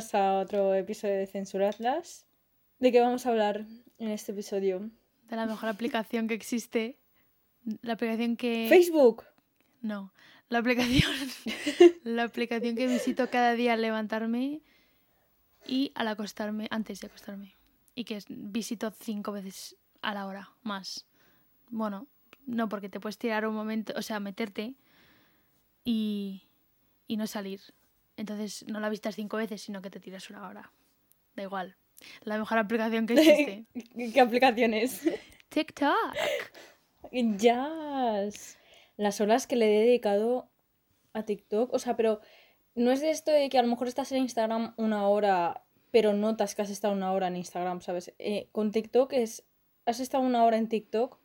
Bienvenidos a otro episodio de Censura Atlas. ¿De qué vamos a hablar en este episodio? De la mejor aplicación que existe. La aplicación que. ¡Facebook! No. La aplicación. la aplicación que visito cada día al levantarme y al acostarme, antes de acostarme. Y que visito cinco veces a la hora, más. Bueno, no, porque te puedes tirar un momento, o sea, meterte y, y no salir. Entonces no la vistas cinco veces, sino que te tiras una hora. Da igual. La mejor aplicación que existe. ¿Qué aplicación es? TikTok. Jazz. Las horas que le he dedicado a TikTok. O sea, pero no es de esto de que a lo mejor estás en Instagram una hora, pero notas que has estado una hora en Instagram, ¿sabes? Eh, con TikTok es. Has estado una hora en TikTok,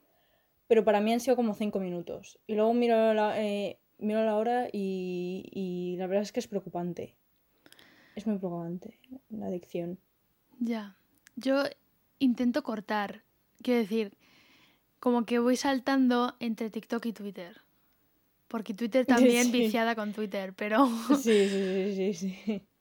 pero para mí han sido como cinco minutos. Y luego miro la, eh, miro la hora y, y la verdad es que es preocupante. Es muy preocupante la adicción. Ya. Yo intento cortar. Quiero decir, como que voy saltando entre TikTok y Twitter. Porque Twitter también Sí. viciada con Twitter, pero. Sí, sí, sí, sí, sí.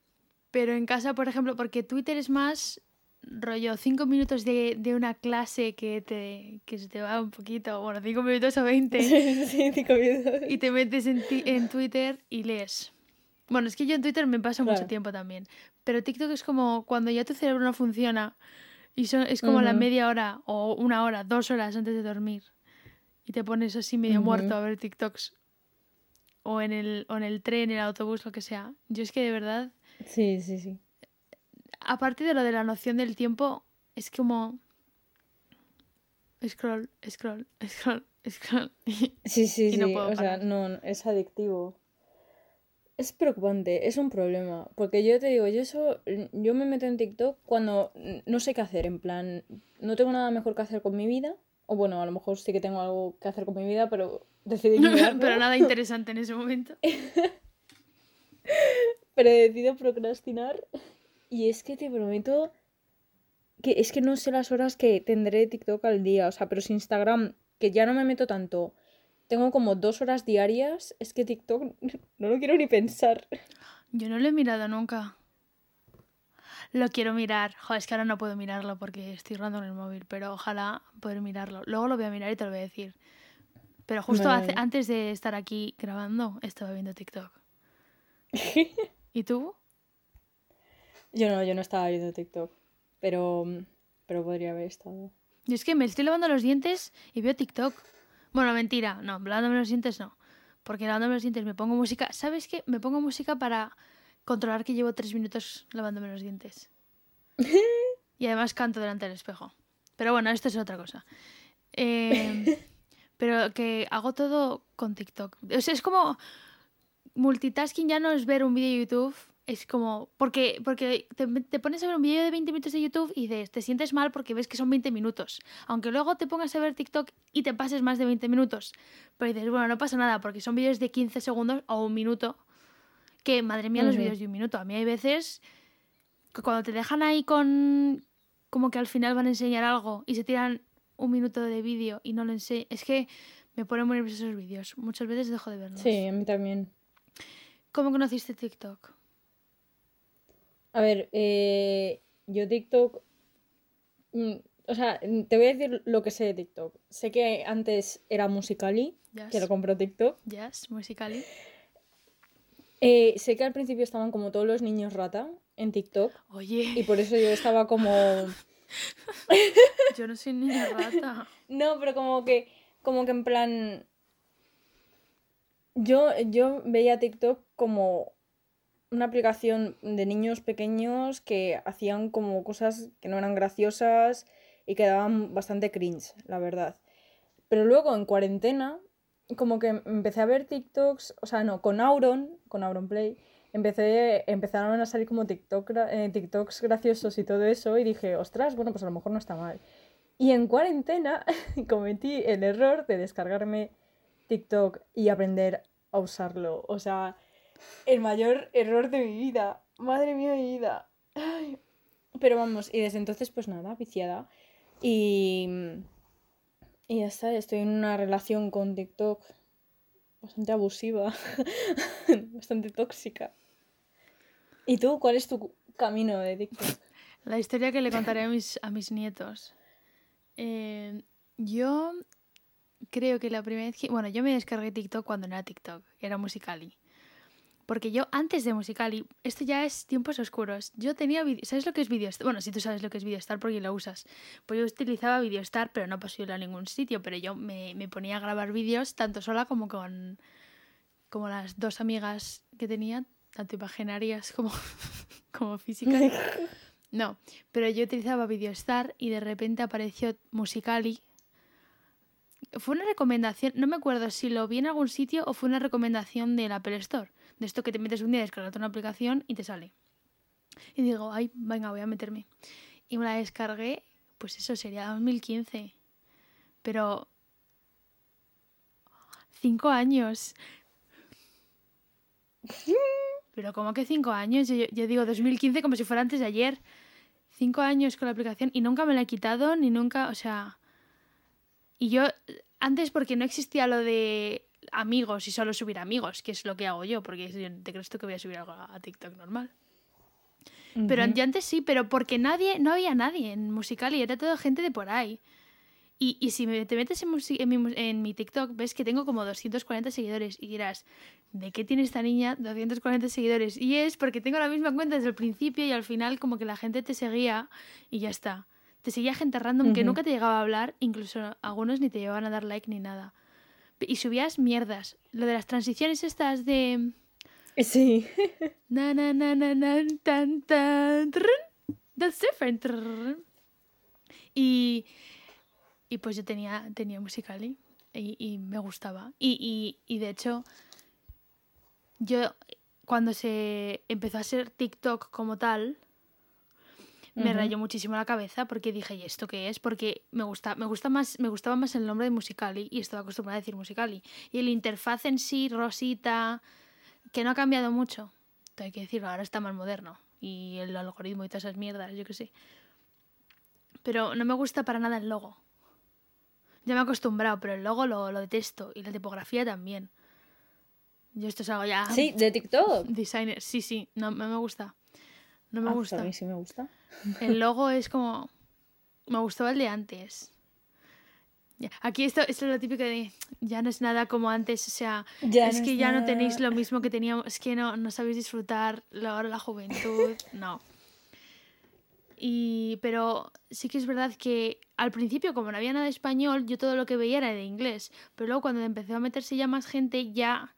Pero en casa, por ejemplo, porque Twitter es más rollo cinco minutos de, de una clase que te que se te va un poquito, bueno, cinco minutos o veinte, Sí, sí, cinco minutos. y te metes en, ti- en Twitter y lees. Bueno, es que yo en Twitter me paso mucho Claro. tiempo también. Pero TikTok es como cuando ya tu cerebro no funciona y son, es como la Ujú. media hora o una hora, dos horas antes de dormir. Y te pones así medio Ujú. muerto a ver TikToks. O en, el, o en el tren, el autobús, lo que sea. Yo es que de verdad Sí, sí, sí. Aparte de lo de la noción del tiempo, es como. Scroll, scroll, scroll, scroll. Sí, sí, Y no sí. puedo o sea, no, no, es adictivo. Es preocupante, es un problema. Porque yo te digo, yo eso, yo me meto en TikTok cuando no sé qué hacer, en plan, no tengo nada mejor que hacer con mi vida. O bueno, a lo mejor sí que tengo algo que hacer con mi vida, pero decidí. Pero nada interesante en ese momento. pero decido procrastinar. Y es que te prometo que es que no sé las horas que tendré TikTok al día. O sea, pero si Instagram, que ya no me meto tanto, tengo como dos horas diarias, es que TikTok no lo quiero ni pensar. Yo no lo he mirado nunca. Lo quiero mirar. Joder, es que ahora no puedo mirarlo porque estoy rando en el móvil, pero ojalá poder mirarlo. Luego lo voy a mirar y te lo voy a decir. Pero justo hace- antes de estar aquí grabando, estaba viendo TikTok. ¿Y tú? Yo no, yo no estaba viendo TikTok. Pero, pero podría haber estado. Yo es que me estoy lavando los dientes y veo TikTok. Bueno, mentira, no, lavándome los dientes no. Porque lavándome los dientes me pongo música. ¿Sabes qué? Me pongo música para controlar que llevo tres minutos lavándome los dientes. Y además canto delante del espejo. Pero bueno, esto es otra cosa. Eh, pero que hago todo con TikTok. O sea, es como. Multitasking ya no es ver un vídeo de YouTube. Es como. Porque, porque te, te pones a ver un vídeo de 20 minutos de YouTube y dices, te sientes mal porque ves que son 20 minutos. Aunque luego te pongas a ver TikTok y te pases más de 20 minutos. Pero dices, bueno, no pasa nada porque son vídeos de 15 segundos o un minuto. Que madre mía, los vídeos de un minuto. A mí hay veces que cuando te dejan ahí con. Como que al final van a enseñar algo y se tiran un minuto de vídeo y no lo enseñan. Es que me ponen muy nerviosos esos vídeos. Muchas veces dejo de verlos. Sí, a mí también. ¿Cómo conociste TikTok? A ver, eh, yo TikTok. mm, o sea, te voy a decir lo que sé de TikTok. Sé que antes era Musicali, Yes. que lo compró TikTok. Yes, Musically. Eh, sé que al principio estaban como todos los niños rata en TikTok. Y Oye, por eso yo estaba como. yo no soy niña rata. No, pero como que. Como que en plan. Yo, yo veía TikTok como una aplicación de niños pequeños que hacían como cosas que no eran graciosas y que daban bastante cringe, la verdad. Pero luego en cuarentena, como que empecé a ver TikToks, o sea, no, con Auron, con Auron Play, empecé, empezaron a salir como eh, TikToks graciosos y todo eso, y dije, ostras, bueno, pues a lo mejor no está mal. Y en cuarentena cometí el error de descargarme TikTok y aprender a usarlo. O sea, el mayor error de mi vida. Madre mía de mi vida. Ay. Pero vamos, y desde entonces, pues nada, viciada. Y, y ya está, estoy en una relación con TikTok bastante abusiva. bastante tóxica. ¿Y tú cuál es tu camino de TikTok? La historia que le contaré a mis, a mis nietos. Eh, yo creo que la primera vez que... Bueno, yo me descargué TikTok cuando no era TikTok, era Musicali. Porque yo antes de Musicali, esto ya es tiempos oscuros, yo tenía... ¿Sabes lo que es Videostar? Bueno, si tú sabes lo que es Videostar porque lo usas. Pues yo utilizaba Videostar, pero no subirlo a ningún sitio, pero yo me, me ponía a grabar vídeos tanto sola como con como las dos amigas que tenía, tanto imaginarias como, como físicas. No, pero yo utilizaba Videostar y de repente apareció Musicali. Fue una recomendación, no me acuerdo si lo vi en algún sitio o fue una recomendación del Apple Store de esto que te metes un día, descargarte una aplicación y te sale. Y digo, ay, venga, voy a meterme. Y me la descargué, pues eso sería 2015. Pero... Cinco años. Pero ¿cómo que cinco años? Yo, yo, digo 2015 como si fuera antes de ayer. Cinco años con la aplicación y nunca me la he quitado, ni nunca, o sea... Y yo, antes porque no existía lo de amigos y solo subir amigos, que es lo que hago yo, porque te crees tú que voy a subir algo a TikTok normal. Pero antes sí, pero porque nadie, no había nadie en musical y era toda gente de por ahí. Y, y si te metes en, en, mi, en, mi, TikTok, ves que tengo como 240 seguidores y dirás, ¿de qué tiene esta niña 240 seguidores? Y es porque tengo la misma cuenta desde el principio y al final como que la gente te seguía y ya está. Te seguía gente random que nunca te llegaba a hablar, incluso algunos ni te llevaban a dar like ni nada y subías mierdas. Lo de las transiciones estas de... Sí. Na, na, na, na, na, tan, tan, that's different. Y, y pues yo tenía, tenía Musical.ly y, y me gustaba. Y, y, y de hecho, yo cuando se empezó a ser TikTok como tal, me rayó muchísimo la cabeza porque dije, ¿y esto qué es? Porque me gusta, me gusta más, me gustaba más el nombre de Musicali y estaba acostumbrada a decir Musicali. Y el interfaz en sí, Rosita, que no ha cambiado mucho. hay que decirlo, ahora está más moderno. Y el algoritmo y todas esas mierdas, yo qué sé. Pero no me gusta para nada el logo. Ya me he acostumbrado, pero el logo lo, lo detesto. Y la tipografía también. Yo esto es algo ya. Sí, de TikTok. Designer, sí, sí, no, no me gusta. No me Ah, gusta. A mí sí me gusta. El logo es como. Me gustaba el de antes. Aquí esto, esto es lo típico de. Ya no es nada como antes. O sea, Ya es no que es ya no tenéis lo mismo que teníamos. Es que no, no sabéis disfrutar ahora la juventud. No. Y, pero sí que es verdad que al principio, como no había nada de español, yo todo lo que veía era de inglés. Pero luego, cuando empezó a meterse ya más gente, ya.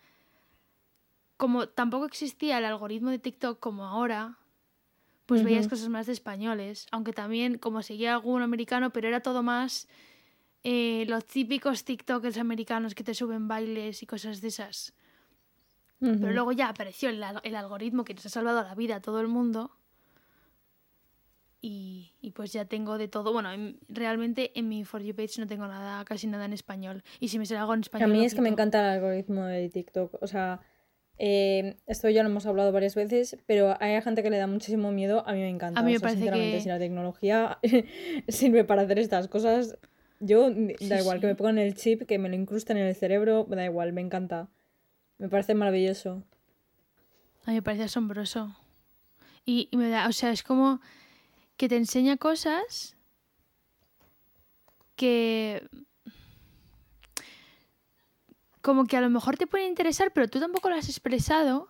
Como tampoco existía el algoritmo de TikTok como ahora, pues veías cosas más de españoles, aunque también como seguía algún americano, pero era todo más eh, los típicos TikTokers americanos que te suben bailes y cosas de esas. Pero luego ya apareció el, el algoritmo que nos ha salvado la vida a todo el mundo. Y, y pues ya tengo de todo. Bueno, en- realmente en mi For You page no tengo nada, casi nada en español. Y si me sale algo en A español. mí lo es que me encanta el algoritmo de TikTok. O sea, eh, esto ya lo hemos hablado varias veces, pero hay gente que le da muchísimo miedo. A mí me encanta. A mí me O sea, parece sinceramente, que- si la tecnología sirve para hacer estas cosas, yo da Sí, igual que me pongan el chip, que me lo incrusten en el cerebro, da igual, me encanta. Me parece maravilloso. A mí me parece asombroso. Y, y me da, o sea, es como que te enseña cosas que como que a lo mejor te pueden interesar, pero tú tampoco lo has expresado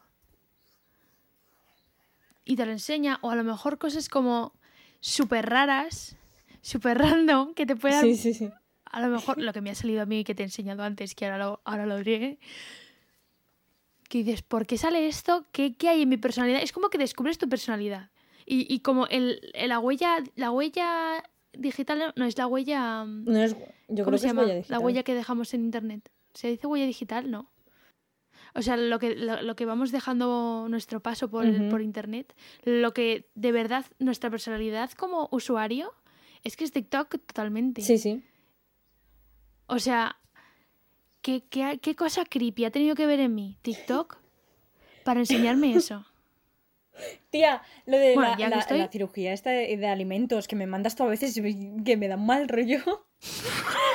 y te lo enseña, o a lo mejor cosas como súper raras, súper random, que te puedan Sí, sí, sí. a lo mejor lo que me ha salido a mí que te he enseñado antes, que ahora lo, ahora lo que dices, ¿por qué sale esto? ¿Qué, qué hay en mi personalidad? Es como que descubres tu personalidad. Y, y como el, el- la huella, la huella digital no, es la huella... No es, yo ¿Cómo creo se que es llama? huella La huella que dejamos en internet. ¿Se dice huella digital? No. O sea, lo que, lo, lo que vamos dejando nuestro paso por, por internet, lo que de verdad nuestra personalidad como usuario, es que es TikTok totalmente. Sí, sí. O sea, ¿qué, qué, qué cosa creepy ha tenido que ver en mí TikTok para enseñarme eso? Tía, lo de Bueno, la, la- estoy- la cirugía esta de, de alimentos que me mandas tú a veces que me da mal rollo.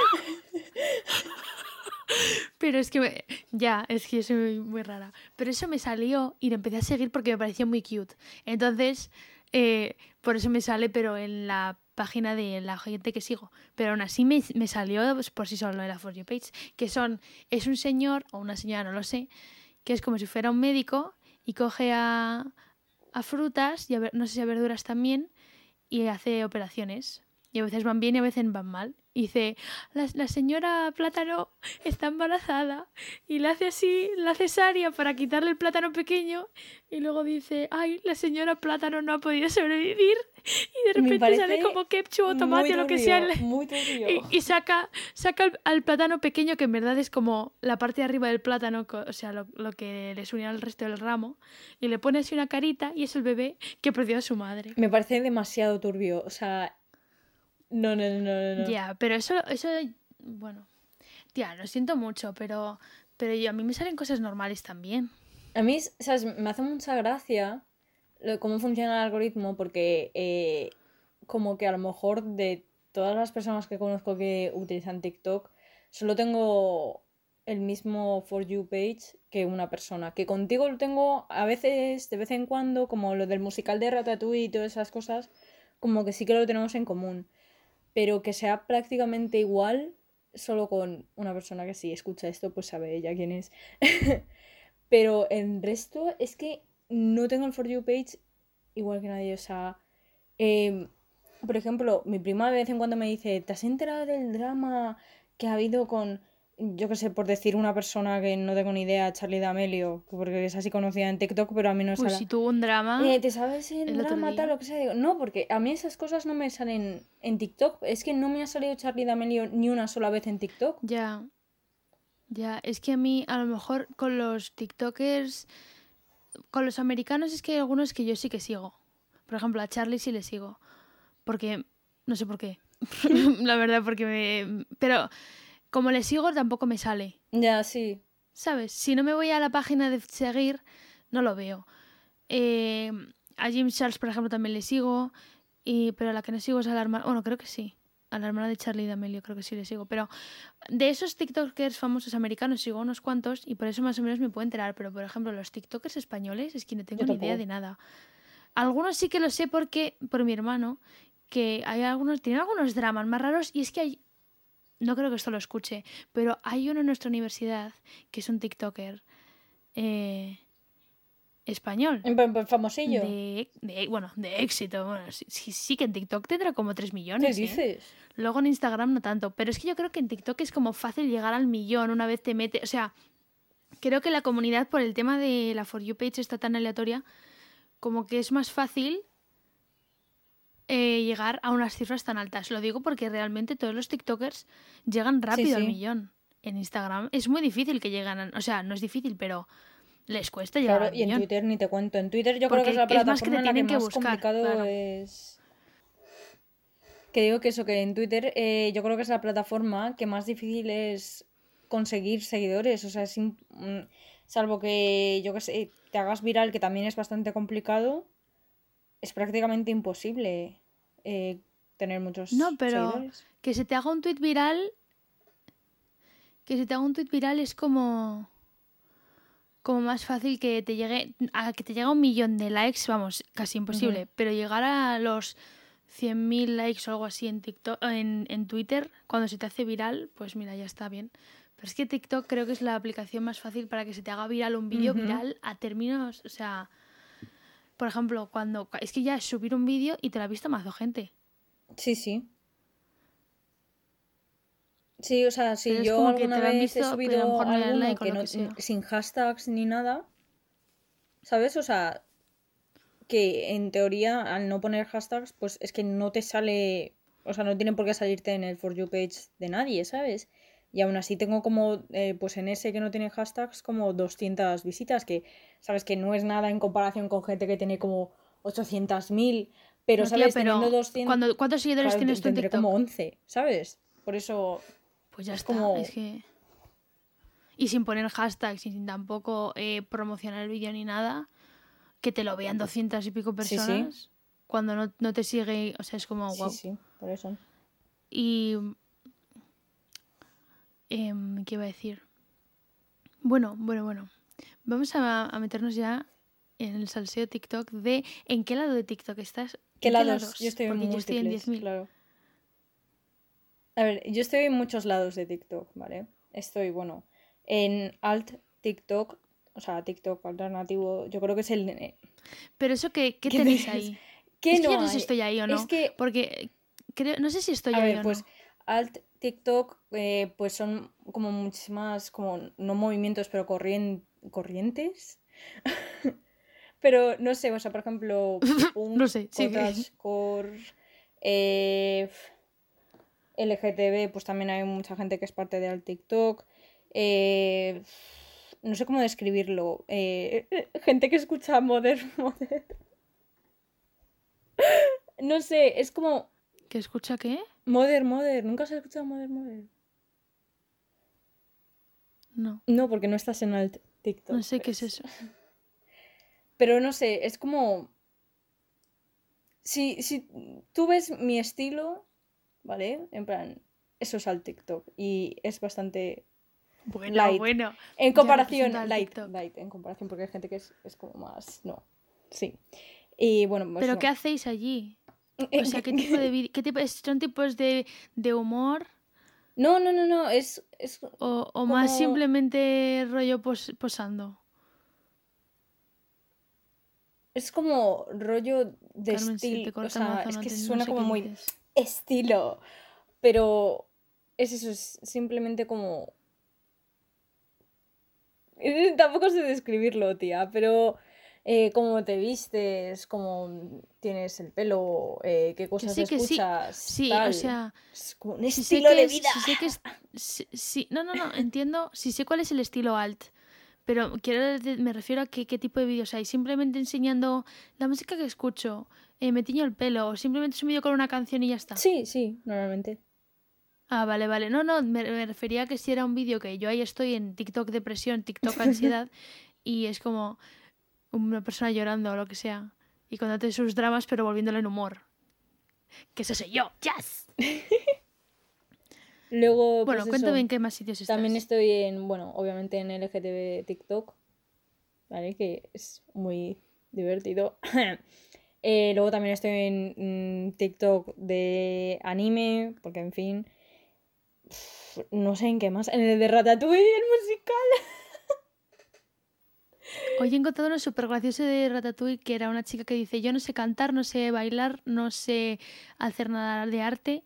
Pero es que me- ya, es que soy muy rara. Pero eso me salió y lo empecé a seguir porque me pareció muy cute. Entonces, eh, por eso me sale, pero en la página de la gente que sigo. Pero aún así me, me salió pues, por sí solo en la For You page, que son, es un señor o una señora, no lo sé, que es como si fuera un médico y coge a, a frutas y a no sé si a verduras también y hace operaciones. Y a veces van bien y a veces van mal. Y dice, la, la señora plátano está embarazada y le hace así la cesárea para quitarle el plátano pequeño y luego dice, ay, la señora plátano no ha podido sobrevivir y de repente sale como ketchup o tomate o lo que sea Muy y, y saca, saca al, al plátano pequeño, que en verdad es como la parte de arriba del plátano, o sea, lo, lo que les une al resto del ramo, y le pone así una carita y es el bebé que perdió a su madre. Me parece demasiado turbio. O sea. No, no, no, no. no. Ya, pero eso, eso, bueno, tía, lo siento mucho, pero, pero yo, a mí me salen cosas normales también. A mí, ¿sabes? Me hace mucha gracia lo- cómo funciona el algoritmo porque eh, como que a lo mejor de todas las personas que conozco que utilizan TikTok, solo tengo el mismo For You page que una persona. Que contigo lo tengo a veces, de vez en cuando, como lo del musical de Ratatouille y todas esas cosas, como que sí que lo tenemos en común. Pero que sea prácticamente igual, solo con una persona que si escucha esto, pues sabe ella quién es. Pero en resto es que no tengo el For You page igual que nadie. O sea, em, por ejemplo, mi prima de vez en cuando me dice, ¿te has enterado del drama que ha habido con, yo qué sé, por decir una persona que no tengo ni idea, Charlie D'Amelio, porque es así conocida en TikTok, pero a mí no sale. si tuvo un drama, Eh, ¿te sabes el, el drama tal lo que sea? Digo, no, porque a mí esas cosas no me salen en TikTok. Es que no me ha salido Charlie D'Amelio ni una sola vez en TikTok. ya, ya, es que a mí a lo mejor con los TikTokers, con los americanos es que hay algunos que yo sí que sigo. Por ejemplo, a Charlie sí le sigo. Porque, no sé por qué. La verdad, porque me... Pero como le sigo tampoco me sale. Ya, sí. ¿Sabes? Si no me voy a la página de seguir, no lo veo. Eh, a Jim Charles, por ejemplo, también le sigo. Y, pero a la que no sigo es a la hermana. Bueno, creo que sí. A la hermana de Charlie D'Amelio, creo que sí le sigo. Pero de esos TikTokers famosos americanos sigo unos cuantos y por eso más o menos me puedo enterar. Pero por ejemplo, los TikTokers españoles es que no tengo ni idea de nada. Algunos sí que lo sé porque, por mi hermano, que hay algunos, tienen algunos dramas más raros y es que hay, no creo que esto lo escuche, pero hay uno en nuestra universidad que es un TikToker eh, español. Pues, famosillo. De, de- bueno, de éxito. Bueno, sí, que en TikTok tendrá como 3 ¿Qué millones. ¿eh? dices? Luego en Instagram no tanto. Pero es que yo creo que en TikTok es como fácil llegar al millón una vez te metes. O sea, creo que la comunidad, por el tema de la For You page está tan aleatoria, como que es más fácil eh, llegar a unas cifras tan altas. Lo digo porque realmente todos los TikTokers llegan rápido al sí. millón. En Instagram es muy difícil que lleguen. a- o sea, no es difícil, pero les cuesta llegar Claro, al y en millón. Twitter ni te cuento. En Twitter yo creo que es la Porque es más que plataforma te en la que más buscar, complicado claro. es... Que digo que eso, que en Twitter eh, yo creo que es la plataforma que más difícil es conseguir seguidores. O sea, es im- mm, salvo que, yo que sé, te hagas viral, que también es bastante complicado, es prácticamente imposible eh, tener muchos No, pero seguidores. que se te haga un tweet viral. Que se te haga un tweet viral es como. Como más fácil que te llegue. A que te llegue a un millón de likes, vamos, casi imposible. Pero llegar a los 100.000 likes o algo así en TikTok, en, en Twitter, cuando se te hace viral, pues mira, ya está bien. Pero es que TikTok creo que es la aplicación más fácil para que se te haga viral un vídeo viral a términos. O sea. Por ejemplo, cuando. Es que ya es subir un vídeo y te lo ha visto mazo gente. Sí, sí. Sí, o sea, si Pero yo alguna vez he visto, subido no alguno que no, que sin hashtags ni nada, ¿sabes? O sea, que en teoría al no poner hashtags, pues es que no te sale, o sea, no tiene por qué salirte en el For You page de nadie, ¿sabes? Y aún así tengo como, eh, pues en ese que no tiene hashtags, como 200 visitas, que sabes que no es nada en comparación con gente que tiene como 800.000, pero No, sabes, pero teniendo 200... cuando- ¿cuántos seguidores claro, tienes tú en TikTok? como 11, ¿sabes? Por eso... Pues ya Es está, como- es que... Y sin poner hashtags y sin tampoco eh, promocionar el vídeo ni nada, que te lo vean 200 y pico Sí, sí. personas, cuando no, no te sigue, o sea, es como, wow. Sí, sí, por eso. Y... em, ¿Qué iba a decir? Bueno, bueno, bueno. Vamos a, a meternos ya en el salseo TikTok de ¿en qué lado de TikTok estás? ¿Qué ¿En lados? Yo estoy en yo estoy en múltiples, 10.000. claro. A ver, yo estoy en muchos lados de TikTok, ¿vale? Estoy, bueno, en alt TikTok, o sea, TikTok alternativo, yo creo que es el... Pero eso, ¿qué, qué ¿Qué tenéis ahí? ¿Qué es que no yo no sé si estoy ahí o no. Es que, Porque creo, no sé si estoy a ahí ver, o pues no. Alt TikTok, eh, pues son como muchísimas, como no movimientos, pero corrien- corrientes. Pero no sé, o sea, por ejemplo, punk, No sé, cottagecore, eh, LGTB, pues también hay mucha gente que es parte de alt TikTok. eh, no sé cómo describirlo. eh, gente que escucha Modern Modern. No sé, es como ¿Que escucha qué? Modern Modern. ¿Nunca has escuchado Modern Modern? No, No, porque no estás en alt TikTok. no sé qué es pues. eso. Pero no sé, es como. Si, si tú ves mi estilo, ¿vale? En plan, eso es al TikTok. Y es bastante. Bueno, Light. bueno. En comparación, light, light, en comparación, porque hay gente que es, es como más. No. Sí. Y bueno, pues ¿Pero no. qué hacéis allí? O sea, ¿qué tipo de? ¿Qué tipo, ¿Son tipos de, de humor? No, no, no, no. Es. es ¿O, o más simplemente rollo pos- posando? es como rollo de Carmen, te estilo. O corta sea, es no que te- no suena sé como muy dices. estilo. Pero es eso, es simplemente como. Tampoco sé describirlo, tía, pero eh, cómo te vistes, cómo tienes el pelo, eh, qué cosas sí, que sí. escuchas. Sí, tal. o sea, un si sé estilo que de es- vida. si sé que es- si- si- no, no, no, entiendo, si sé cuál es el estilo alt, pero quiero me refiero a que, qué tipo de vídeos hay, simplemente enseñando la música que escucho, eh, me tiño el pelo, o simplemente es un vídeo con una canción y ya está. Sí, sí, normalmente. Ah, vale, vale. No, no, me, me refería a que si era un vídeo que yo ahí estoy en TikTok depresión, TikTok ansiedad, y es como una persona llorando o lo que sea, y contándote sus dramas, pero volviéndolo en humor. Que eso soy yo, yes. Luego, Bueno, pues cuéntame eso, en qué más sitios estás. También estoy en, bueno, obviamente en LGTB TikTok, ¿vale? Que es muy divertido. Eh, luego también estoy en mm, TikTok de anime, porque en fin, no sé en qué más. En el de Ratatouille, el musical. Hoy he encontrado uno súper gracioso de Ratatouille, que era una chica que dice, yo no sé cantar, no sé bailar, no sé hacer nada de arte,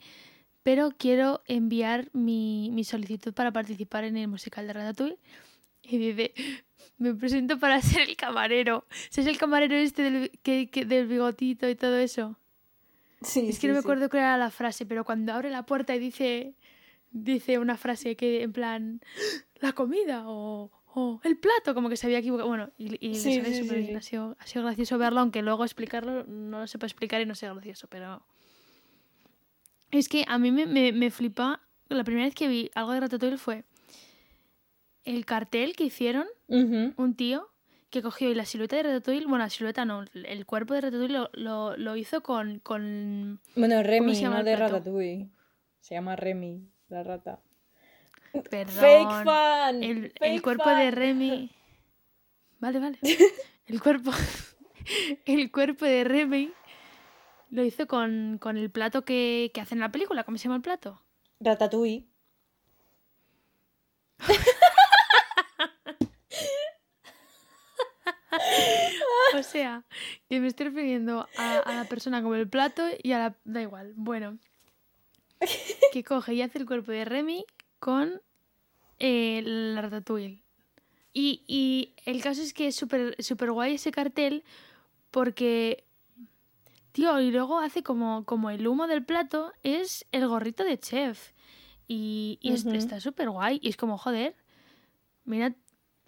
pero quiero enviar mi, mi solicitud para participar en el musical de Ratatouille. Y dice, me presento para ser el camarero. ¿Sos el camarero este del, que, que- del bigotito y todo eso? Sí, Es que no me acuerdo cuál era la frase, pero cuando abre la puerta y dice, dice una frase que en plan, la comida o, o el plato, como que se había equivocado. Bueno, y, y le Sí, sale sí. Ha, sido, ha sido gracioso verlo, aunque luego explicarlo no lo sepa explicar y no sea gracioso, pero... Es que a mí me, me, me flipa, la primera vez que vi algo de Ratatouille fue el cartel que hicieron un tío que cogió y la silueta de Ratatouille, bueno, la silueta no, el cuerpo de Ratatouille lo, lo, lo hizo con, con Bueno, Remy, se llama no de? Ratatouille. Se llama Remy, la rata. Perdón. Fake fan. El, cuerpo de. Remy. Vale, vale. El cuerpo. El cuerpo de Remy lo hizo con, con el plato que, que hacen en la película. ¿Cómo se llama el plato? Ratatouille. O sea, que me estoy refiriendo a, a la persona como el plato y a la. Da igual. Bueno. Que coge y hace el cuerpo de Remy con eh, la ratatouille. Y, y el caso es que es súper súper guay ese cartel porque. Tío, y luego hace como, como el humo del plato es el gorrito de chef. Y, y es- está súper guay. Y es como, joder, mira,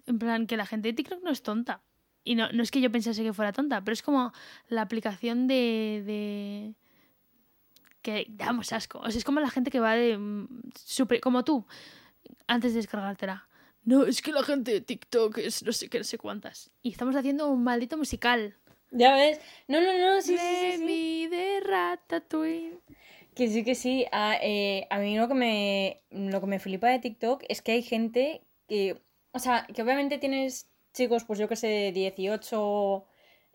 en plan, que la gente de TikTok no es tonta. Y no, no es que yo pensase que fuera tonta, pero es como la aplicación de. de... que damos asco. O sea, es como la gente que va de. mm, super- como tú, antes de descargártela. No, es que la gente de TikTok es no sé qué, no sé cuántas. Y estamos haciendo un maldito musical. Ya ves. No, no, no, sí, sí, sí, sí. Remy de Ratatouille. Que sí, que sí. A, eh, a mí lo que me lo que me flipa de TikTok es que hay gente que O sea, que obviamente tienes chicos, pues yo que sé, 18,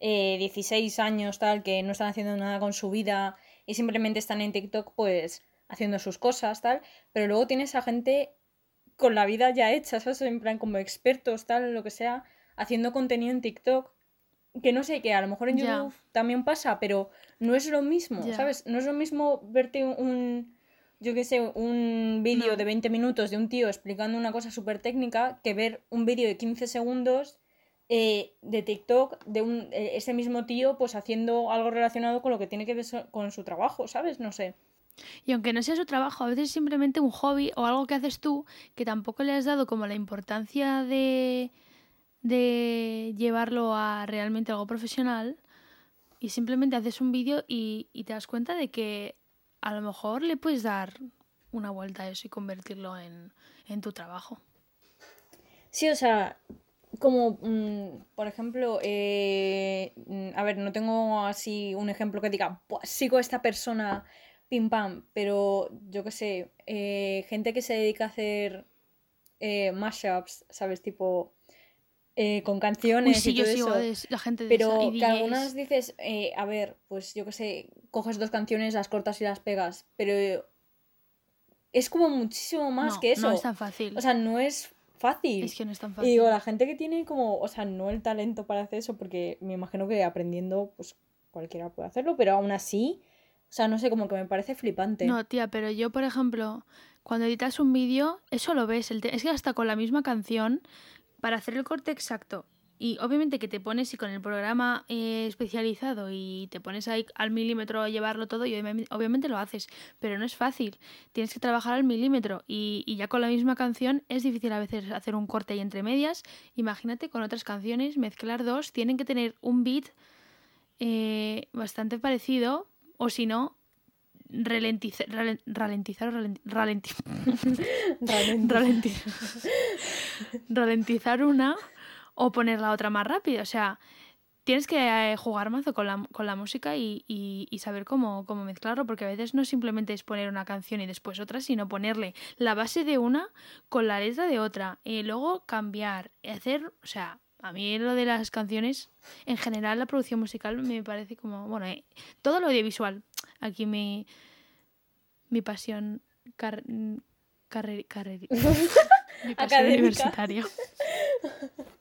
eh, 16 años, tal, que no están haciendo nada con su vida y simplemente están en TikTok, pues haciendo sus cosas, tal. Pero luego tienes a gente con la vida ya hecha, ¿sabes? En plan, como expertos, tal, lo que sea, haciendo contenido en TikTok. Que no sé, que a lo mejor en. YouTube también pasa, pero no es lo mismo. ¿sabes? No es lo mismo verte un, yo qué sé, un vídeo No. de 20 minutos de un tío explicando una cosa súper técnica que ver un vídeo de 15 segundos eh, de TikTok de un, eh, ese mismo tío pues haciendo algo relacionado con lo que tiene que ver so- con su trabajo, ¿sabes? No sé. Y aunque no sea su trabajo, a veces es simplemente un hobby o algo que haces tú que tampoco le has dado como la importancia de, de llevarlo a realmente algo profesional y simplemente haces un vídeo y, y te das cuenta de que a lo mejor le puedes dar una vuelta a eso y convertirlo en, en tu trabajo. Sí, o sea, como, mm, por ejemplo, eh, mm, a ver, no tengo así un ejemplo que diga, "Buah, sigo a esta persona, pim pam, pero yo qué sé, eh, gente que se dedica a hacer eh, mashups, ¿sabes? Tipo, eh, con Uy, canciones sí, y yo todo sigo eso. de la gente de Pero que algunas dices, eh, a ver, pues yo qué sé, coges dos canciones, las cortas y las pegas, pero es como muchísimo más No, que eso. no es tan fácil. O sea, no es fácil. es que no es tan Y fácil. digo, la gente que tiene como, o sea, no el talento para hacer eso, porque me imagino que aprendiendo, pues cualquiera puede hacerlo, pero aún así, o sea, no sé, como que me parece flipante. No, tía, pero yo, por ejemplo, cuando editas un vídeo, eso lo ves. el te- Es que hasta con la misma canción, para hacer el corte exacto, y obviamente que te pones y con el programa eh, especializado y te pones ahí al milímetro a llevarlo todo, y obviamente, lo haces, pero no es fácil. Tienes que trabajar al milímetro y, y ya con la misma canción es difícil a veces hacer un corte y entre medias. Imagínate con otras canciones, mezclar dos, tienen que tener un beat eh, bastante parecido, o si no, ralentizar, ralentizar, ralentizar, ralentizar una o poner la otra más rápido. O sea, tienes que eh, jugar mazo con la, con la música y, y- y saber cómo, cómo mezclarlo, porque a veces no simplemente es poner una canción y después otra, sino ponerle la base de una con la letra de otra, y luego cambiar, hacer, o sea, a mí lo de las canciones, en general la producción musical me parece como, bueno, eh, todo lo audiovisual, aquí mi, mi pasión car- mi pasión universitaria.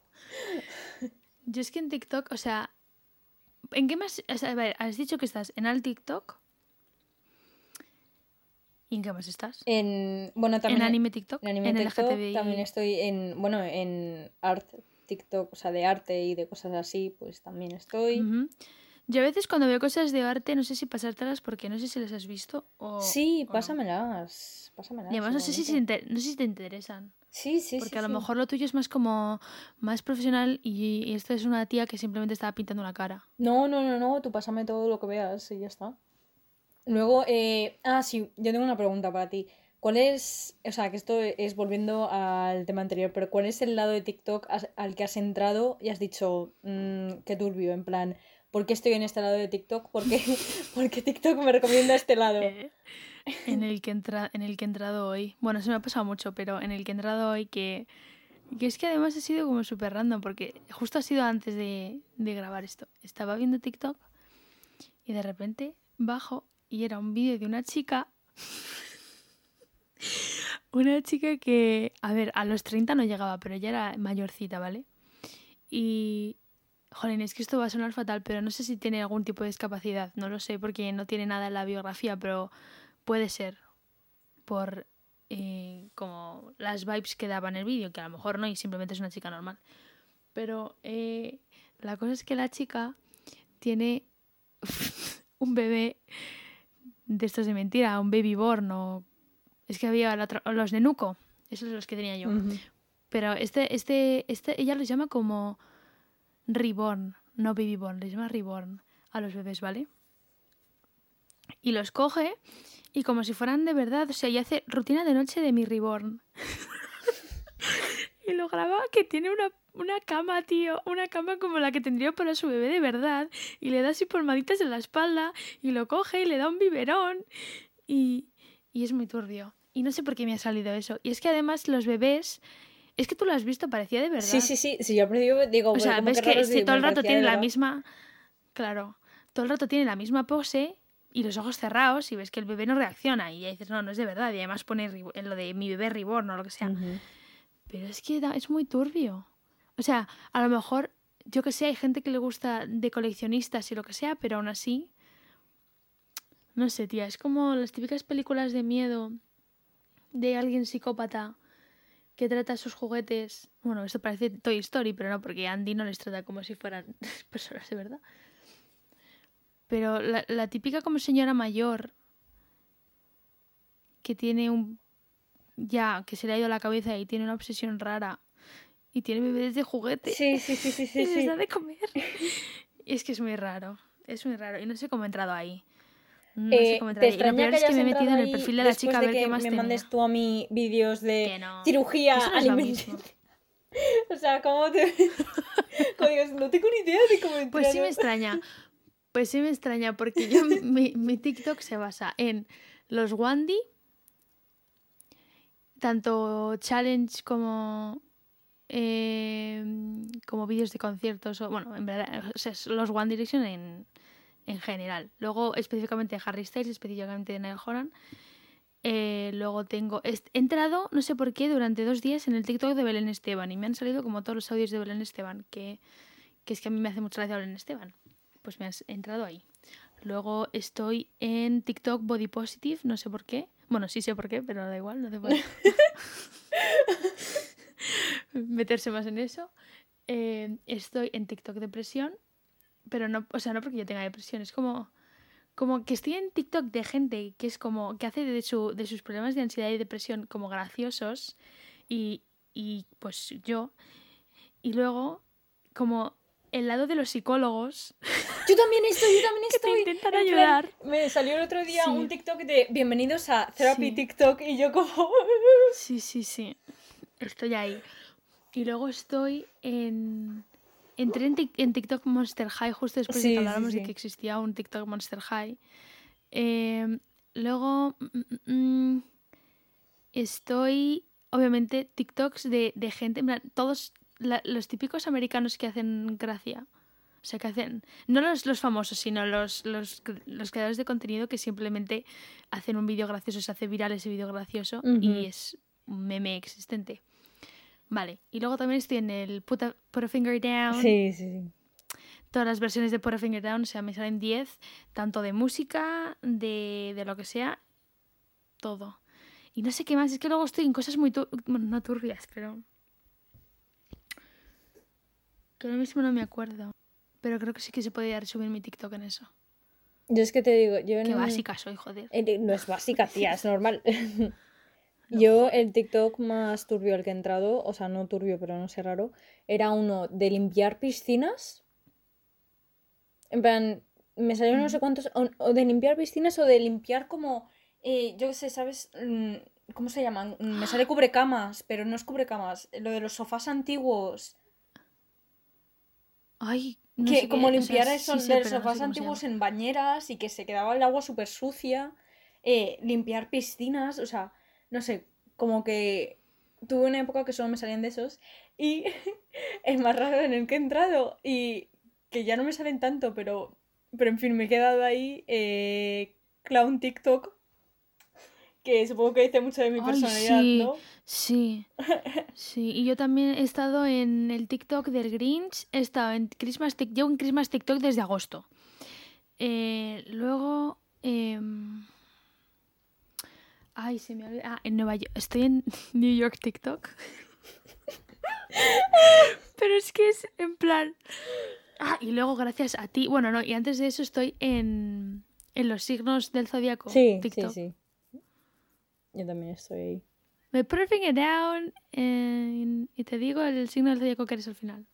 Yo es que en TikTok, o sea, ¿en qué más? o sea, a ver, has dicho que estás en al TikTok. ¿Y en qué más estás? En, bueno, también en anime TikTok, en anime en TikTok, LGTBI. también estoy en, bueno, en art TikTok, o sea, de arte y de cosas así, pues también estoy. Yo a veces cuando veo cosas de arte no sé si pasártelas porque no sé si las has visto o... Sí, o no. pásamelas, pásamelas. Y además no sé si, se inter- no sé si te interesan. Sí, sí, Porque sí, a lo sí. mejor lo tuyo es más como más profesional y, y esta es una tía que simplemente estaba pintando la cara. No, no, no, no, tú pásame todo lo que veas y ya está. Luego, eh, ah, sí, yo tengo una pregunta para ti. ¿Cuál es, o sea, que esto es volviendo al tema anterior, pero cuál es el lado de TikTok al que has entrado y has dicho, "Mm, qué turbio, en plan, ¿por qué estoy en este lado de TikTok? ¿Por qué, por qué TikTok me recomienda este lado? En el que entra, en el que he entrado hoy. Bueno, se me ha pasado mucho, pero en el que he entrado hoy que, que es que además ha sido como súper random porque justo ha sido antes de, de grabar esto. Estaba viendo TikTok y de repente bajo y era un vídeo de una chica. Una chica que, a ver, a los 30 no llegaba, pero ya era mayorcita, ¿vale? Y, Jolín, es que esto va a sonar fatal, pero no sé si tiene algún tipo de discapacidad. No lo sé porque no tiene nada en la biografía, pero puede ser por eh, como las vibes que daba en el vídeo, que a lo mejor no y simplemente es una chica normal. Pero eh, la cosa es que la chica tiene un bebé de estos de mentira, un baby born o... Es que había los nenuco, esos son los que tenía yo. Pero este, este, este, ella los llama como reborn, no baby born, les llama reborn a los bebés, ¿vale? Y los coge y como si fueran de verdad, o sea, y hace rutina de noche de mi reborn. y lo graba que tiene una, una cama, tío, una cama como la que tendría para su bebé de verdad. Y le da así palmaditas en la espalda y lo coge y le da un biberón. Y, y es muy turbio. Y no sé por qué me ha salido eso. Y es que además los bebés Es que tú lo has visto, parecía de verdad. Sí, sí, sí. Sí, yo al principio digo, O sea, ves que sí, todo el rato tiene la misma. Claro. Todo el rato tiene la misma pose y los ojos cerrados y ves que el bebé no reacciona. Y ya dices, no, no es de verdad. Y además pone en lo de mi bebé reborn o lo que sea. Pero es que es muy turbio. O sea, a lo mejor, yo que sé, hay gente que le gusta de coleccionistas y lo que sea, pero aún así. No sé, tía, es como las típicas películas de miedo de alguien psicópata que trata sus juguetes. Bueno, esto parece Toy Story, pero no, porque Andy no les trata como si fueran personas de verdad. Pero la, la típica como señora mayor que tiene un ya que se le ha ido la cabeza y tiene una obsesión rara y tiene bebés de juguete Sí, sí, sí, sí, sí. y les da de comer. Y es que es muy raro, es muy raro y no sé cómo he entrado ahí. No sé Eh, cómo he entrado ¿Te ahí. Extraña peor que es que me he metido en el perfil de la chica a ver qué más me tenía. mandes tú a mí vídeos de Que no. cirugía Eso no alimenticia? O sea, ¿cómo te...? Como digas, no tengo ni idea de cómo Pues sí me extraña. Pues sí me extraña porque yo mi, mi TikTok se basa en los Wandy, tanto challenge como eh, como vídeos de conciertos o bueno, en verdad, o sea, es los One Direction en, en general. Luego específicamente Harry Styles, específicamente de Niall Horan. Eh, luego tengo. He entrado, no sé por qué, durante dos días en el TikTok de Belén Esteban y me han salido como todos los audios de Belén Esteban, que, que es que a mí me hace mucha gracia Belén Esteban. Pues me has entrado ahí. Luego estoy en TikTok Body Positive, no sé por qué. Bueno, sí sé por qué, pero da igual, no hace falta meterse más en eso. Eh, estoy en TikTok Depresión, pero no, o sea, no porque yo tenga depresión, es como como que estoy en TikTok de gente que es como que hace de, su, de sus problemas de ansiedad y depresión como graciosos y, y pues yo y luego como el lado de los psicólogos Yo también estoy, yo también que te estoy. intentan En plan, ayudar. Me salió el otro día Sí. un TikTok de bienvenidos a Therapy Sí. TikTok y yo como... Sí, sí, sí. Estoy ahí. Y luego estoy en. Entré en, en TikTok Monster High justo después Sí, de que habláramos de que existía un TikTok Monster High. Eh, luego. mm, mm, mm, estoy. Obviamente, TikToks de, de gente. en plan, Todos la- los típicos americanos que hacen gracia. O sea, que hacen. No los, los famosos, sino los, los, los creadores de contenido que simplemente hacen un vídeo gracioso, se hace viral ese vídeo gracioso y es un meme existente. Vale, y luego también estoy en el Put a, Put a Finger Down. Sí, sí, sí. Todas las versiones de Put a Finger Down, o sea, me salen 10, tanto de música, de, de lo que sea, todo. Y no sé qué más, es que luego estoy en cosas muy, tu- bueno, no turbias, pero... Que ahora mismo no me acuerdo. Pero creo que sí que se podría resumir mi TikTok en eso. Yo es que te digo, yo Qué en... básica soy, joder. Eh, No es básica, tía, es normal. Yo el TikTok más turbio al que he entrado, o sea, no turbio, pero no sé raro, era uno de limpiar piscinas. En plan, me salieron no sé cuántos, o, o de limpiar piscinas o de limpiar como, eh, yo qué sé, ¿sabes? Mm, ¿Cómo se llaman? Mm, Me sale cubrecamas, pero no es cubrecamas, lo de los sofás antiguos. Ay, no que sé como qué- limpiar sí esos sé, de no sé sofás antiguos en bañeras y que se quedaba el agua súper sucia, eh, limpiar piscinas, o sea, no sé, como que tuve una época que solo me salían de esos y es más raro en el que he entrado y que ya no me salen tanto, pero, pero en fin, me he quedado ahí, eh, clown TikTok, que supongo que dice mucho de mi Ay, personalidad, sí. ¿no? Sí, sí, y yo también he estado en el TikTok del Grinch, he estado en Christmas Tik- llevo en Christmas TikTok desde agosto. Eh, luego, em, ay, se me olvidó, ah, en Nueva York, estoy en New York TikTok. Pero es que es en plan, ah, y luego gracias a ti, bueno, no, y antes de eso estoy en, en los signos del zodiaco Sí, TikTok. sí, sí. Yo también estoy ahí. Me finger down en- y te digo el signo del zodiaco que eres al final.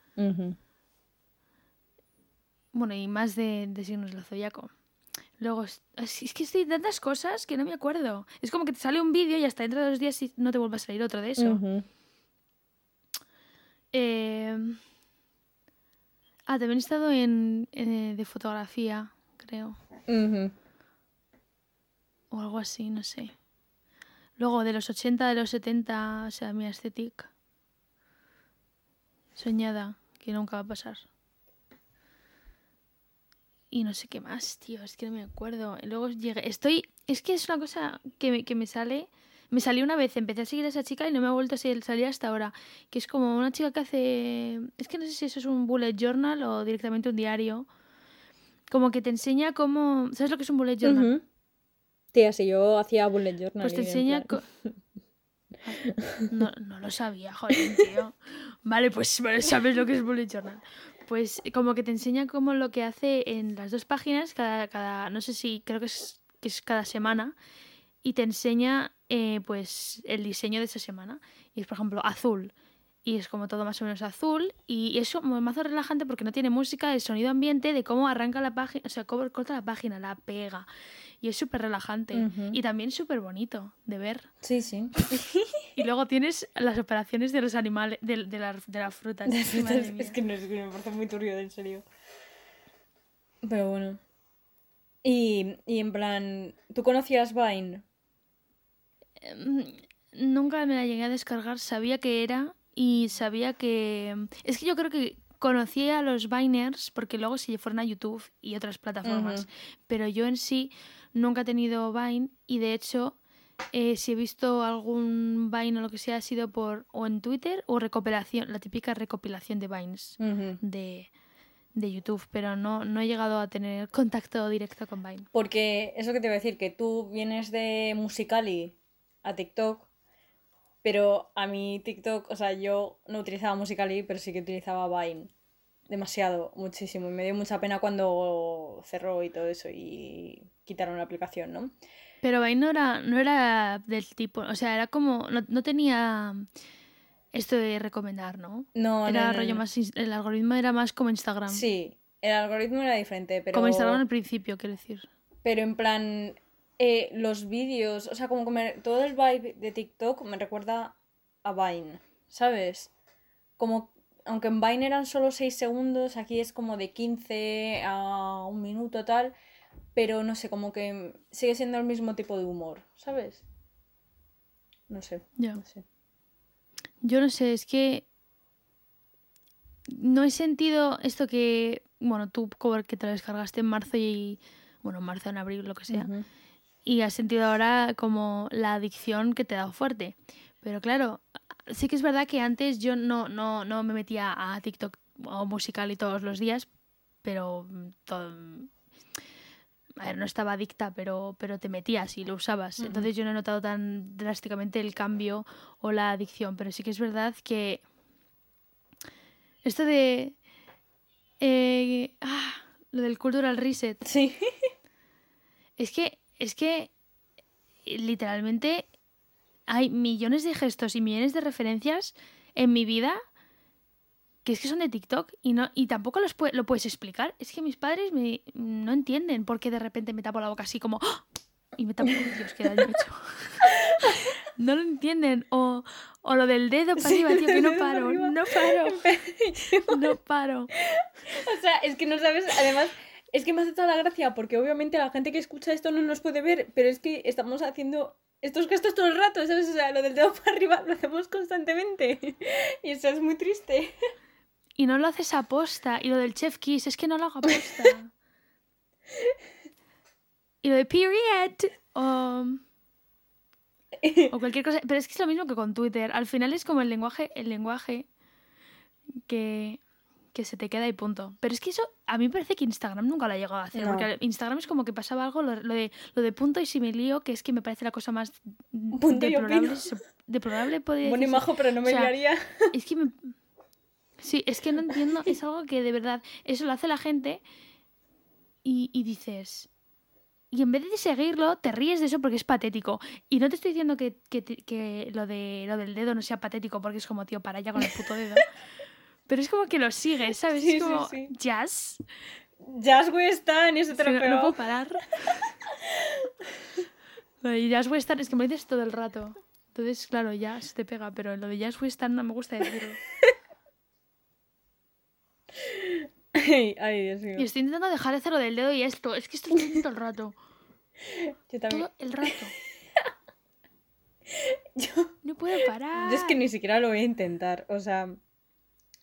Bueno, y más de, de signos del zodiaco. Luego, es, que estoy tantas cosas que no me acuerdo. Es como que te sale un vídeo y hasta dentro de dos días y no te vuelve a salir otro de eso. Eh, Ah, también he estado en, en, eh, de fotografía, creo. O algo así, no sé. Luego, de los 80, de los 70, o sea, mi estética. soñada que nunca va a pasar. Y no sé qué más, tío, es que no me acuerdo. Y luego llegué, estoy, es que es una cosa que me, que me sale, me salió una vez, empecé a seguir a esa chica y no me ha vuelto a salir hasta ahora, que es como una chica que hace, es que no sé si eso es un bullet journal o directamente un diario, como que te enseña cómo, ¿sabes lo que es un bullet journal? Tía, si yo hacía bullet journal. Pues te en enseña... No, no lo sabía, joder, tío. Vale, pues sabes lo que es bullet journal. Pues como que te enseña como lo que hace en las dos páginas, cada, cada no sé si, creo que es, que es cada semana, y te enseña eh, pues el diseño de esa semana. Y es, por ejemplo, azul. Y es como todo más o menos azul. Y eso me mazo relajante porque no tiene música, el sonido ambiente de cómo arranca la página, o sea, cómo corta la página, la pega. Y es súper relajante. Y también súper bonito de ver. Sí, sí. Y luego tienes las operaciones de los animales, de, de, la- de las frutas. Madre mía. es que no es que me parece muy turbio, en serio. Pero bueno. Y, y en plan, ¿tú conocías Vine? Mm, Nunca me la llegué a descargar, sabía que era y sabía que... Es que yo creo que conocí a los Viners porque luego se fueron a YouTube y otras plataformas, pero yo en sí nunca he tenido Vine y de hecho eh, si he visto algún Vine o lo que sea ha sido por o en Twitter o recopilación, la típica recopilación de Vines de, de YouTube, pero no, no he llegado a tener contacto directo con Vine. Porque eso que te iba a decir, que tú vienes de Musicali a TikTok, pero a mi TikTok, o sea, yo no utilizaba Musicali, pero sí que utilizaba Vine. Demasiado, muchísimo. Y me dio mucha pena cuando cerró y todo eso y quitaron la aplicación, ¿no? Pero Vine no era, no era del tipo, o sea, era como, no, no tenía esto de recomendar, ¿no? No, era no, no, rollo más, el algoritmo era más como Instagram. Sí, el algoritmo era diferente, pero... Como Instagram al principio, quiero decir. Pero en plan, eh, los vídeos, o sea, como que me- todo el vibe de TikTok me recuerda a Vine, ¿sabes? Como, aunque en Vine eran solo 6 segundos, aquí es como de 15 a un minuto tal, pero no sé, como que sigue siendo el mismo tipo de humor, ¿sabes? No sé, Ya. no sé. Yo no sé, es que no he sentido esto que, bueno, tú que te lo descargaste en marzo y, bueno, en marzo, en abril, lo que sea. Y has sentido ahora como la adicción que te ha dado fuerte. Pero claro, sí que es verdad que antes yo no, no, no me metía a TikTok o musical y todos los días, pero todo, a ver, no estaba adicta, pero, pero te metías y lo usabas. Entonces yo no he notado tan drásticamente el cambio o la adicción, pero sí que es verdad que esto de... eh, ah, lo del cultural reset. Sí. Es que, es que eh, literalmente hay millones de gestos y millones de referencias en mi vida que es que son de TikTok y no y tampoco los lo puedes explicar. Es que mis padres me, no entienden por qué de repente me tapo la boca así como ¡Ah! y me tapo Dios, hecho. No lo entienden. O, o lo del dedo para Sí, arriba, tío, que no paro, no paro, no paro. O sea, es que no sabes, además, es que me hace toda la gracia, porque obviamente la gente que escucha esto no nos puede ver, pero es que estamos haciendo estos gestos todo el rato, ¿sabes? O sea, lo del dedo para arriba lo hacemos constantemente. Y eso es muy triste. Y no lo haces a posta. Y lo del chef kiss, es que no lo hago a posta. y lo de period. O, o cualquier cosa. Pero es que es lo mismo que con Twitter. Al final es como el lenguaje, el lenguaje que, que se te queda y punto. Pero es que eso, a mí me parece que Instagram nunca lo ha llegado a hacer. No. Porque Instagram es como que pasaba algo, lo, lo de, lo de punto y si me lío, que es que me parece la cosa más Punto deplorable. Deplorable podría Bueno y majo, pero no me O sea, liaría. Es que me... Sí, es que no entiendo, es algo que de verdad, eso lo hace la gente y, y dices... Y en vez de seguirlo, te ríes de eso porque es patético. Y no te estoy diciendo que, que, que lo, de, lo del dedo no sea patético porque es como, tío, para ya con el puto dedo. Pero es como que lo sigues, ¿sabes? Sí, es sí, como, sí. jazz. Jazz está en eso te Es que lo no, puedo parar. Lo de Jazz Western es que me dices todo el rato. Entonces, claro, se te pega, pero lo de Jazz Western no me gusta decirlo. Ay, ay, Dios mío. Y estoy intentando dejar de hacer lo del dedo y esto. Es que esto estoy haciendo todo el rato. Yo también. Todo el rato. Yo, No puedo parar. yo es que ni siquiera lo voy a intentar. O sea,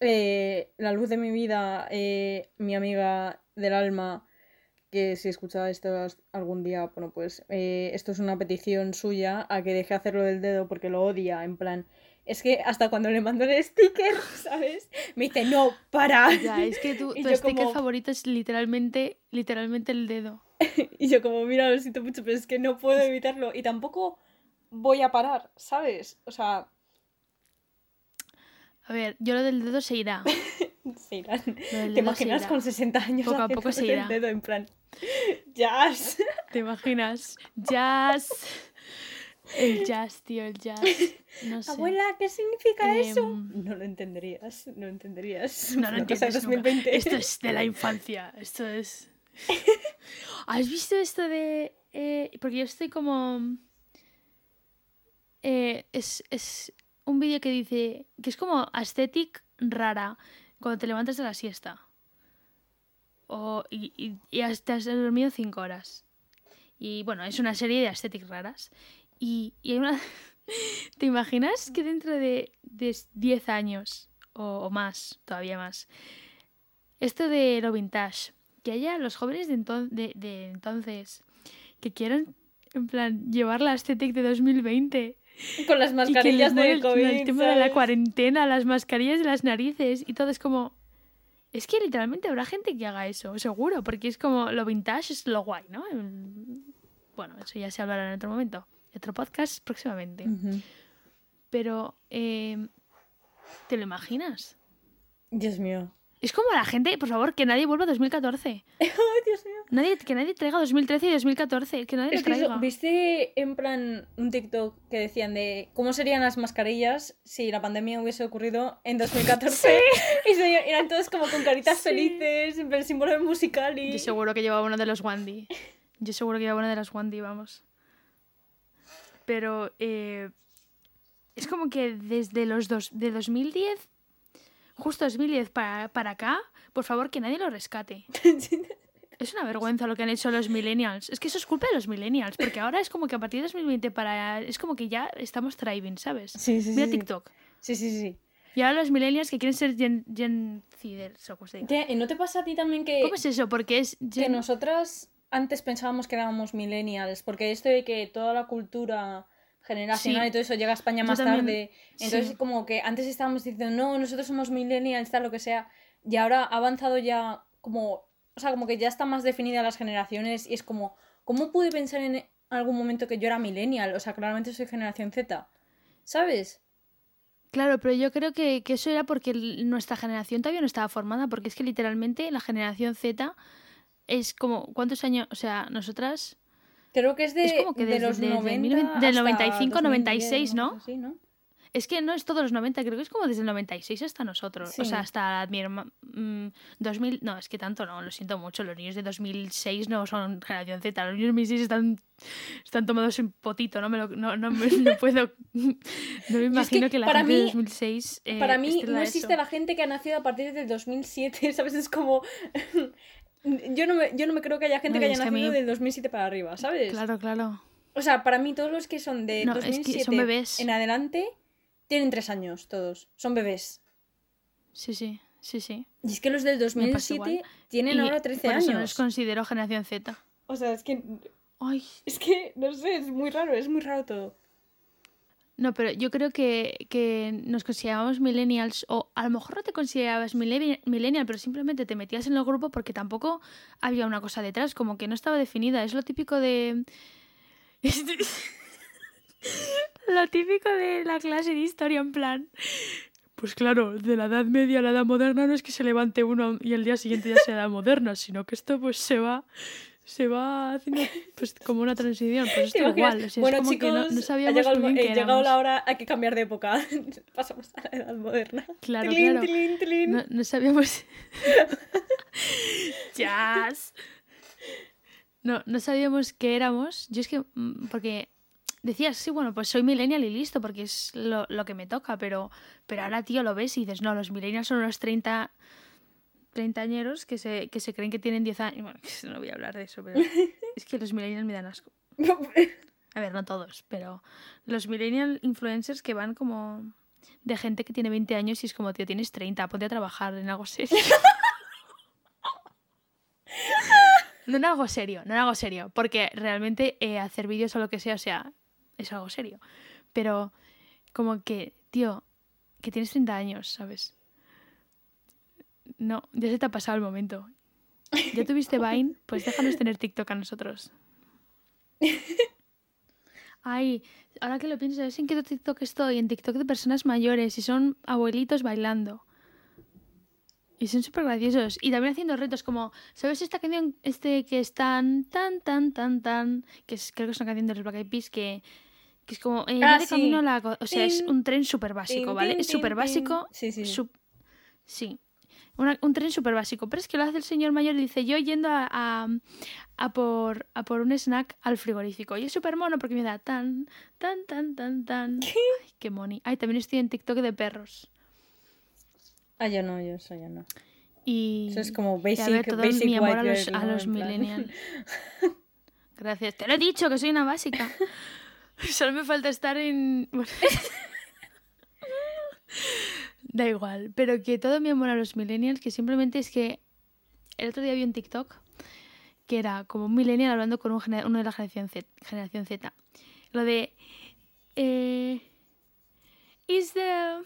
eh, la luz de mi vida, eh, mi amiga del alma, que si escuchaba esto algún día, bueno, pues eh, esto es una petición suya a que deje hacerlo del dedo porque lo odia, en plan. Es que hasta cuando le mando el sticker, ¿sabes? Me dice, no, para. Ya, es que tu, tu sticker como- favorito es literalmente, literalmente el dedo. Y yo como, mira, lo siento mucho, pero es que no puedo evitarlo. Y tampoco voy a parar, ¿sabes? O sea, A ver, yo lo del dedo se irá. se irán. ¿Te imaginas irá. con 60 años Poco a poco se el irá. dedo en plan, jazz? ¿Te imaginas? Jazz. El jazz, tío, el jazz. No sé. Abuela, ¿qué significa eso? Em, No lo entenderías, no lo entenderías. No lo entiendes nunca. 2020. Esto es de la infancia. Esto es. ¿Has visto esto de.? eh, porque yo estoy como. eh, es, es un vídeo que dice. que es como aesthetic rara cuando te levantas de la siesta. O, y, y, y has, dormido cinco horas. Y bueno, es una serie de aesthetic raras. Y, y hay una. ¿Te imaginas que dentro de, de 10 años o, más, todavía más, esto de lo vintage, que haya los jóvenes de, de, de entonces que quieran, en plan, llevar la aesthetic de 2020? Con las y que mascarillas les mole de el- COVID. el tema de la cuarentena, las mascarillas de las narices y todo es como... Es que literalmente habrá gente que haga eso, seguro, porque es como lo vintage es lo guay, ¿no? Bueno, eso ya se hablará en otro momento. Otro podcast próximamente. Pero, eh, ¿te lo imaginas? Dios mío. Es como la gente, por favor, que nadie vuelva a 2014. Ay, Dios mío. Nadie, que nadie traiga 2013 y 2014. Que nadie Es lo que eso, traiga. ¿viste en plan un TikTok que decían de cómo serían las mascarillas si la pandemia hubiese ocurrido en 2014? Y se- eran todos como con caritas Sí. felices, en plan símbolo musical y... Yo seguro que llevaba uno de los Wandy. Yo seguro que llevaba uno de los Wandy, vamos. Pero eh, es como que desde los dos, de 2010, justo 2010 para, para acá, por favor, que nadie lo rescate. Es una vergüenza lo que han hecho los millennials. Es que eso es culpa de los millennials, porque ahora es como que a partir de 2020 para... Es como que ya estamos thriving, ¿sabes? Sí, sí, Mira sí. TikTok. Sí, sí, sí. Y ahora los millennials que quieren ser Gen, gen Ziders, o como se diga. Tía, ¿Y no te pasa a ti también que, ¿Cómo es eso? Porque es que nosotras antes pensábamos que éramos millennials? Porque esto de que toda la cultura generacional Sí. y todo eso llega a España Yo más también- tarde. Entonces, sí. como que antes estábamos diciendo, no, nosotros somos millennials, tal, lo que sea. Y ahora ha avanzado ya como. O sea, como que ya están más definidas las generaciones y es como, ¿cómo pude pensar en algún momento que yo era millennial? O sea, claramente soy generación Z. ¿Sabes? Claro, pero yo creo que, que eso era porque nuestra generación todavía no estaba formada, porque es que literalmente la generación Z es como, ¿cuántos años? O sea, nosotras... Creo que es de, Es como que de desde- los desde 90 19- del hasta 95, 2010, 96, una ¿no? así, ¿no? Es que no es todos los 90, creo que es como desde el 96 hasta nosotros. O Sí. sea, hasta mi hermano... 2000... No, es que tanto no, lo siento mucho. Los niños de 2006 no son generación Z. Los niños de 2006 están, están tomados en potito. No me, lo, no, no me, no puedo... No me imagino que, la para gente de mí- 2006... eh, Para mí no existe eso. la gente que ha nacido a partir del 2007, ¿sabes? Es como... yo, no me, yo no me creo que haya gente No, que haya es a mí- nacido del 2007 para arriba, ¿sabes? Claro, claro. O sea, para mí todos los que son de No, es que 2007 son bebés. en adelante tienen tres años todos. Son bebés. Sí, sí, sí, sí. Y es que los del Me pasa 2007 igual. tienen Y ahora 13 por eso años. no los considero generación Z. O sea, es que... Ay, Es que, no sé, es muy raro, es muy raro todo. No, pero yo creo que, que nos considerábamos millennials, o a lo mejor no te considerabas millenni- millennial, pero simplemente te metías en el grupo porque tampoco había una cosa detrás, como que no estaba definida. Es lo típico de. lo típico de la clase de historia, en plan. Pues claro, de la Edad Media a la Edad Moderna no es que se levante uno y el día siguiente ya sea Edad Moderna, sino que esto pues se va se va haciendo pues como una transición, pues ¿Te esto igual, o sea, bueno, es como chicos, que no, no ha sabíamos llegado, muy bien eh, llegado la hora, hay que cambiar de época. Pasamos a la edad moderna. Claro, claro. No, no sabíamos. Jazz. No, no sabíamos qué éramos. Yo es que. mm, Porque decías, sí, bueno, pues soy millennial y listo, porque es lo, lo que me toca, pero, pero ahora, tío, lo ves y dices, no, los millennials son los 30. Treintañeros que se, que se creen que tienen 10 años. Bueno, no voy a hablar de eso, pero es que los millennials me dan asco. A ver, no todos, pero los millennial influencers que van como de gente que tiene 20 años y es como, tío, tienes 30, ponte a trabajar en algo serio. no en algo serio, no en algo serio, porque realmente eh, hacer vídeos o lo que sea, o sea, es algo serio. Pero como que, tío, que tienes 30 años, ¿sabes? No, ya se te ha pasado el momento. ¿Ya tuviste Vine? Pues déjanos tener TikTok a nosotros. Ay, ahora que lo pienso, ¿sabes en qué TikTok estoy? En TikTok de personas mayores y son abuelitos bailando. Y son súper graciosos. Y también haciendo retos como, ¿sabes esta canción este que es tan, tan, tan, tan, tan? Que es, creo que es una canción de los Black Eyed Peas que, que es como, eh, Ah, sí. camino a la... O sea, es un tren súper básico, ¿vale? Es súper básico. Sí, sí. Sí. Una- un tren súper básico. Pero es que lo hace el señor mayor y dice, yo yendo a, a, a por, a por un snack al frigorífico. Y es súper mono porque me da tan, tan, tan, tan, tan. Ay, qué moni. Ay, también estoy en TikTok de perros. Ah, yo no, yo eso ya no. Y, Eso es como y a ver, basic, todo basic mi amor a los, millennials. Gracias. Te lo he dicho, que soy una básica. Solo me falta estar en... bueno. da igual, pero que todo mi amor a los millennials, que simplemente es que el otro día vi un TikTok que era como un millennial hablando con un gener- uno de la generación Z. Generación Z. Lo de... Eh, is the...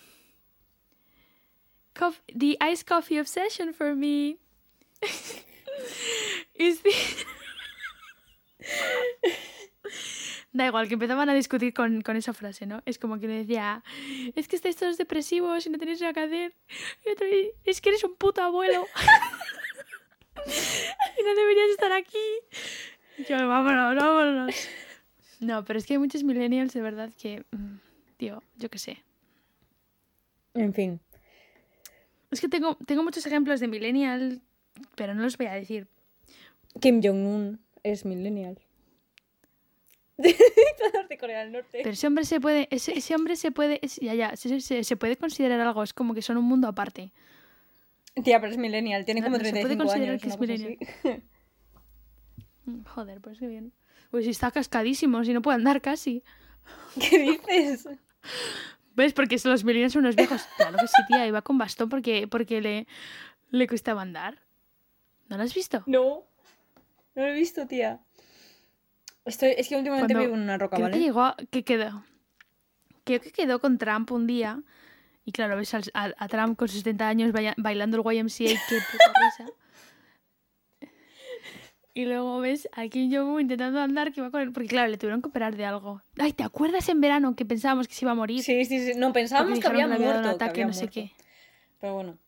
cof- the iced coffee obsession for me. is. Da igual, que empezaban a discutir con, con esa frase, ¿no? Es como que le decía, es que estáis todos depresivos y no tenéis nada que hacer. Y otro, es que eres un puto abuelo. y no deberías estar aquí. Y yo, vámonos, vámonos. No, pero es que hay muchos millennials de verdad que, mm, tío, yo qué sé. En fin. Es que tengo, tengo muchos ejemplos de millennial, pero no los voy a decir. Kim Jong-un es millennial. Dictador de Corea del Norte. Pero ese hombre se puede, ese, ese hombre se puede, ya, ya, se, se- se puede considerar algo, es como que son un mundo aparte. Tía, pero es millennial. Tiene No, como no se puede 35 considerar años. que es así. Mm, Joder, pues qué bien. Pues si está cascadísimo, si no puede andar casi. ¿Qué dices? ¿Ves? Porque los millennials son unos viejos. Claro que sí, tía, iba con bastón porque, porque le, le costaba andar. ¿No lo has visto? No. No lo he visto, tía. Estoy, es que últimamente Cuando- vivo en una roca, Creo ¿vale? que llegó, a- que quedó. Creo que quedó con Trump un día. Y claro, ves a, a Trump con sus 70 años baila- bailando el YMCA, qué puta risa. Y luego ves a Kim Jong-un intentando andar, que va con él, porque claro, le tuvieron que operar de algo. Ay, ¿te acuerdas en verano que pensábamos que se iba a morir? Sí, sí, sí. No, pensábamos que había muerto. un que ataque, había no sé muerto. qué. Pero bueno.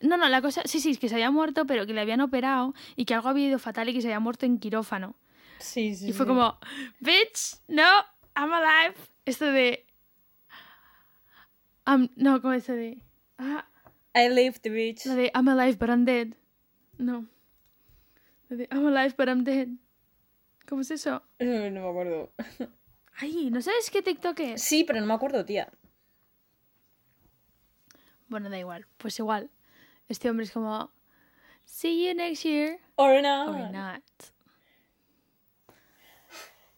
No, no, la cosa, sí, sí, es que se había muerto, pero que le habían operado y que algo había ido fatal y que se había muerto en quirófano. Sí, sí. Y fue sí. como, bitch, no, I'm alive. Esto de... I'm- no, como eso de... Ah, I live the beach. lo de I'm alive but I'm dead. No. Lo de I'm alive but I'm dead. ¿Cómo es eso? No me acuerdo. Ay, ¿no sabes qué TikTok es? Sí, pero no me acuerdo, tía. Bueno, da igual. Pues igual. Este hombre es como... See you next year. Or not. Or not.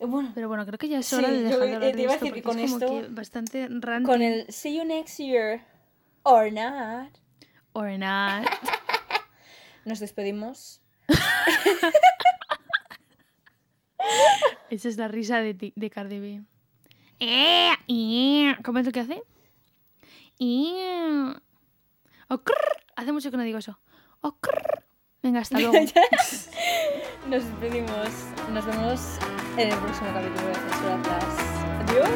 Eh, Bueno, Pero bueno, creo que ya es Sí, hora de dejar de hablar te de iba a esto decir que es con como esto- que bastante ranting. con el see you next year. Or not. Or not. Nos despedimos. Esa es la risa de, ti- de Cardi B. Eh, eh. ¿Cómo es lo que hace? Hace mucho que no digo eso. Venga, hasta luego. Nos despedimos. Nos vemos en el próximo capítulo voy a censurarlas. Adiós.